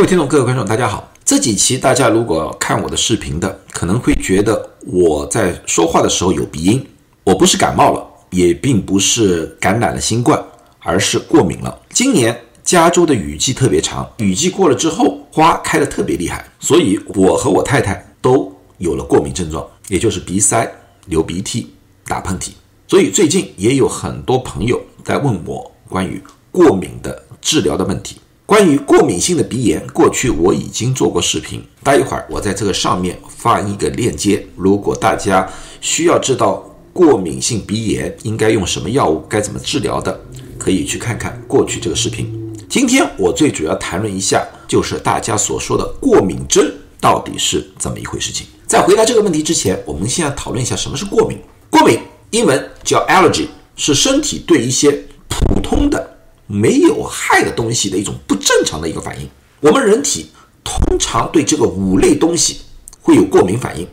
各位听众、各位观众，大家好。这几期大家如果看我的视频的，可能会觉得我在说话的时候有鼻音。我不是感冒了，也并不是感染了新冠，而是过敏了。今年加州的雨季特别长，雨季过了之后，花开的特别厉害，所以我和我太太都有了过敏症状，也就是鼻塞、流鼻涕、打喷嚏。所以最近也有很多朋友在问我关于过敏的治疗的问题。关于过敏性的鼻炎，过去我已经做过视频，待一会儿我在这个上面放一个链接。如果大家需要知道过敏性鼻炎应该用什么药物，该怎么治疗的，可以去看看过去这个视频。今天我最主要谈论一下，就是大家所说的过敏症到底是怎么一回事情。在回答这个问题之前，我们先要讨论一下什么是过敏。过敏英文叫 allergy，是身体对一些普通的。没有害的东西的一种不正常的一个反应。我们人体通常对这个五类东西会有过敏反应。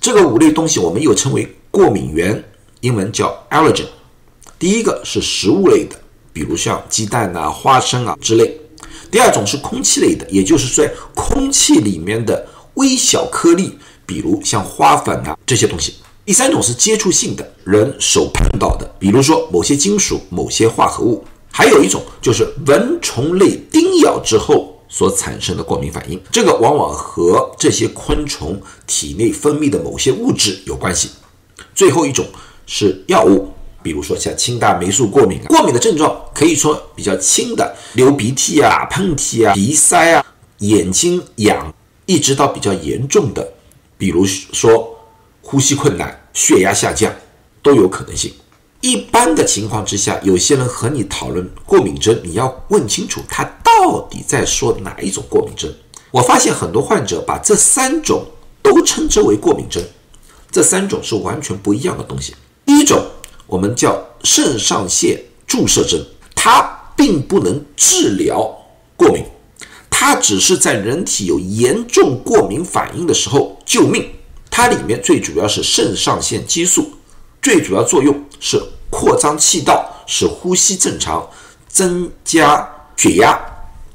这个五类东西我们又称为过敏源，英文叫 allergen。第一个是食物类的，比如像鸡蛋啊、花生啊之类。第二种是空气类的，也就是在空气里面的微小颗粒，比如像花粉啊这些东西。第三种是接触性的，人手碰到的，比如说某些金属、某些化合物。还有一种就是蚊虫类叮咬之后所产生的过敏反应，这个往往和这些昆虫体内分泌的某些物质有关系。最后一种是药物，比如说像氢大霉素过敏，过敏的症状可以说比较轻的，流鼻涕啊、喷嚏啊、鼻塞啊、眼睛痒，一直到比较严重的，比如说呼吸困难、血压下降，都有可能性。一般的情况之下，有些人和你讨论过敏症，你要问清楚他到底在说哪一种过敏症。我发现很多患者把这三种都称之为过敏症，这三种是完全不一样的东西。第一种我们叫肾上腺注射症，它并不能治疗过敏，它只是在人体有严重过敏反应的时候救命。它里面最主要是肾上腺激素。最主要作用是扩张气道，使呼吸正常，增加血压，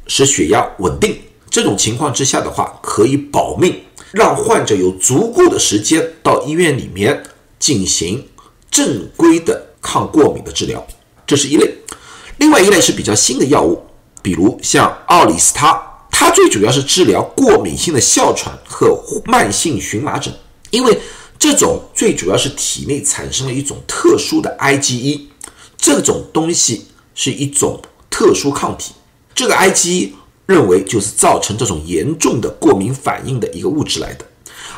使血压稳定。这种情况之下的话，可以保命，让患者有足够的时间到医院里面进行正规的抗过敏的治疗。这是一类。另外一类是比较新的药物，比如像奥利司他，它最主要是治疗过敏性的哮喘和慢性荨麻疹，因为。这种最主要是体内产生了一种特殊的 IgE，这种东西是一种特殊抗体。这个 IgE 认为就是造成这种严重的过敏反应的一个物质来的，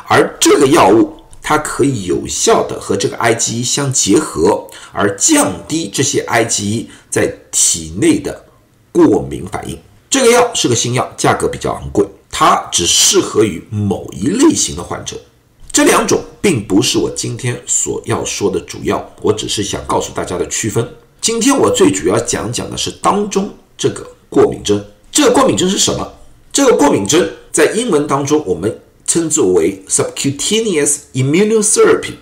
而这个药物它可以有效的和这个 IgE 相结合，而降低这些 IgE 在体内的过敏反应。这个药是个新药，价格比较昂贵，它只适合于某一类型的患者。这两种并不是我今天所要说的主要，我只是想告诉大家的区分。今天我最主要讲讲的是当中这个过敏症。这个过敏症是什么？这个过敏症在英文当中我们称之为 subcutaneous immunotherapy，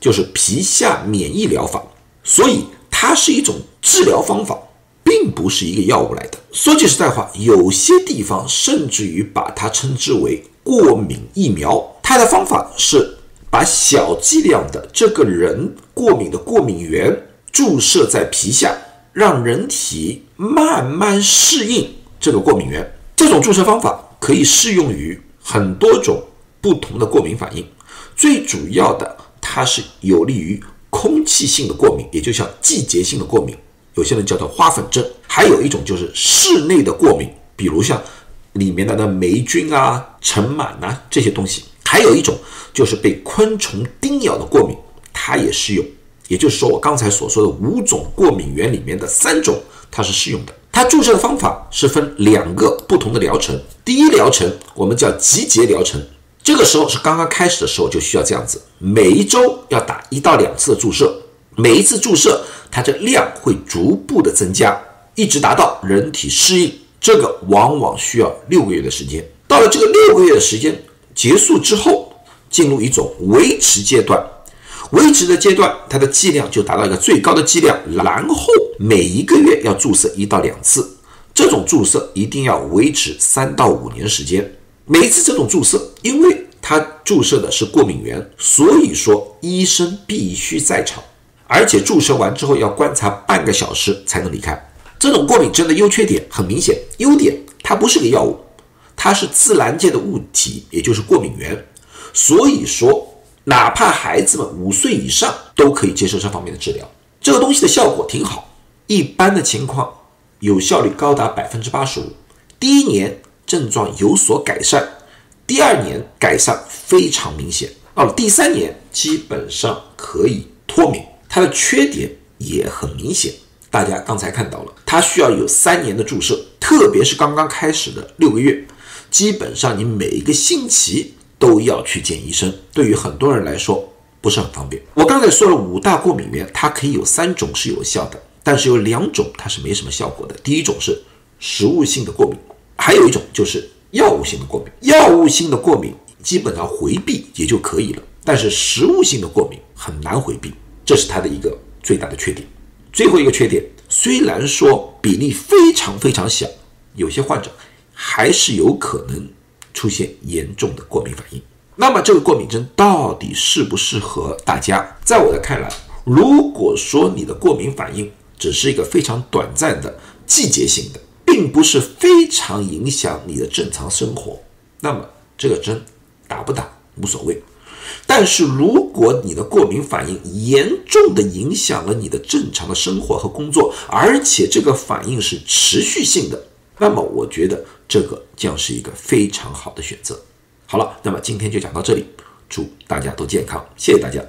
就是皮下免疫疗法。所以它是一种治疗方法，并不是一个药物来的。说句实在话，有些地方甚至于把它称之为过敏疫苗。它的方法是把小剂量的这个人过敏的过敏源注射在皮下，让人体慢慢适应这个过敏源。这种注射方法可以适用于很多种不同的过敏反应。最主要的，它是有利于空气性的过敏，也就像季节性的过敏，有些人叫做花粉症。还有一种就是室内的过敏，比如像里面的那霉菌啊、尘螨呐这些东西。还有一种就是被昆虫叮咬的过敏，它也适用。也就是说，我刚才所说的五种过敏源里面的三种，它是适用的。它注射的方法是分两个不同的疗程。第一疗程我们叫集结疗程，这个时候是刚刚开始的时候就需要这样子，每一周要打一到两次的注射，每一次注射它这量会逐步的增加，一直达到人体适应。这个往往需要六个月的时间。到了这个六个月的时间。结束之后，进入一种维持阶段。维持的阶段，它的剂量就达到一个最高的剂量，然后每一个月要注射一到两次，这种注射一定要维持三到五年时间。每一次这种注射，因为它注射的是过敏源，所以说医生必须在场，而且注射完之后要观察半个小时才能离开。这种过敏针的优缺点很明显，优点它不是个药物，它是自然界的物体，也就是过敏源，所以说哪怕孩子们五岁以上都可以接受这方面的治疗。这个东西的效果挺好，一般的情况有效率高达百分之八十五。第一年症状有所改善，第二年改善非常明显，到了第三年基本上可以脱敏。它的缺点也很明显，大家刚才看到了，它需要有三年的注射，特别是刚刚开始的六个月，基本上你每一个星期都要去见医生。对于很多人来说，不是很方便。我刚才说了五大过敏源，它可以有三种是有效的，但是有两种它是没什么效果的。第一种是食物性的过敏，还有一种就是药物性的过敏。药物性的过敏基本上回避也就可以了，但是食物性的过敏很难回避，这是它的一个最大的缺点。最后一个缺点，虽然说比例非常非常小，有些患者还是有可能出现严重的过敏反应。那么这个过敏针到底适不适合大家？在我的看来，如果说你的过敏反应只是一个非常短暂的、季节性的，并不是非常影响你的正常生活，那么这个针打不打无所谓。但是如果你的过敏反应严重的影响了你的正常的生活和工作，而且这个反应是持续性的，那么我觉得这个将是一个非常好的选择。好了，那么今天就讲到这里，祝大家都健康，谢谢大家。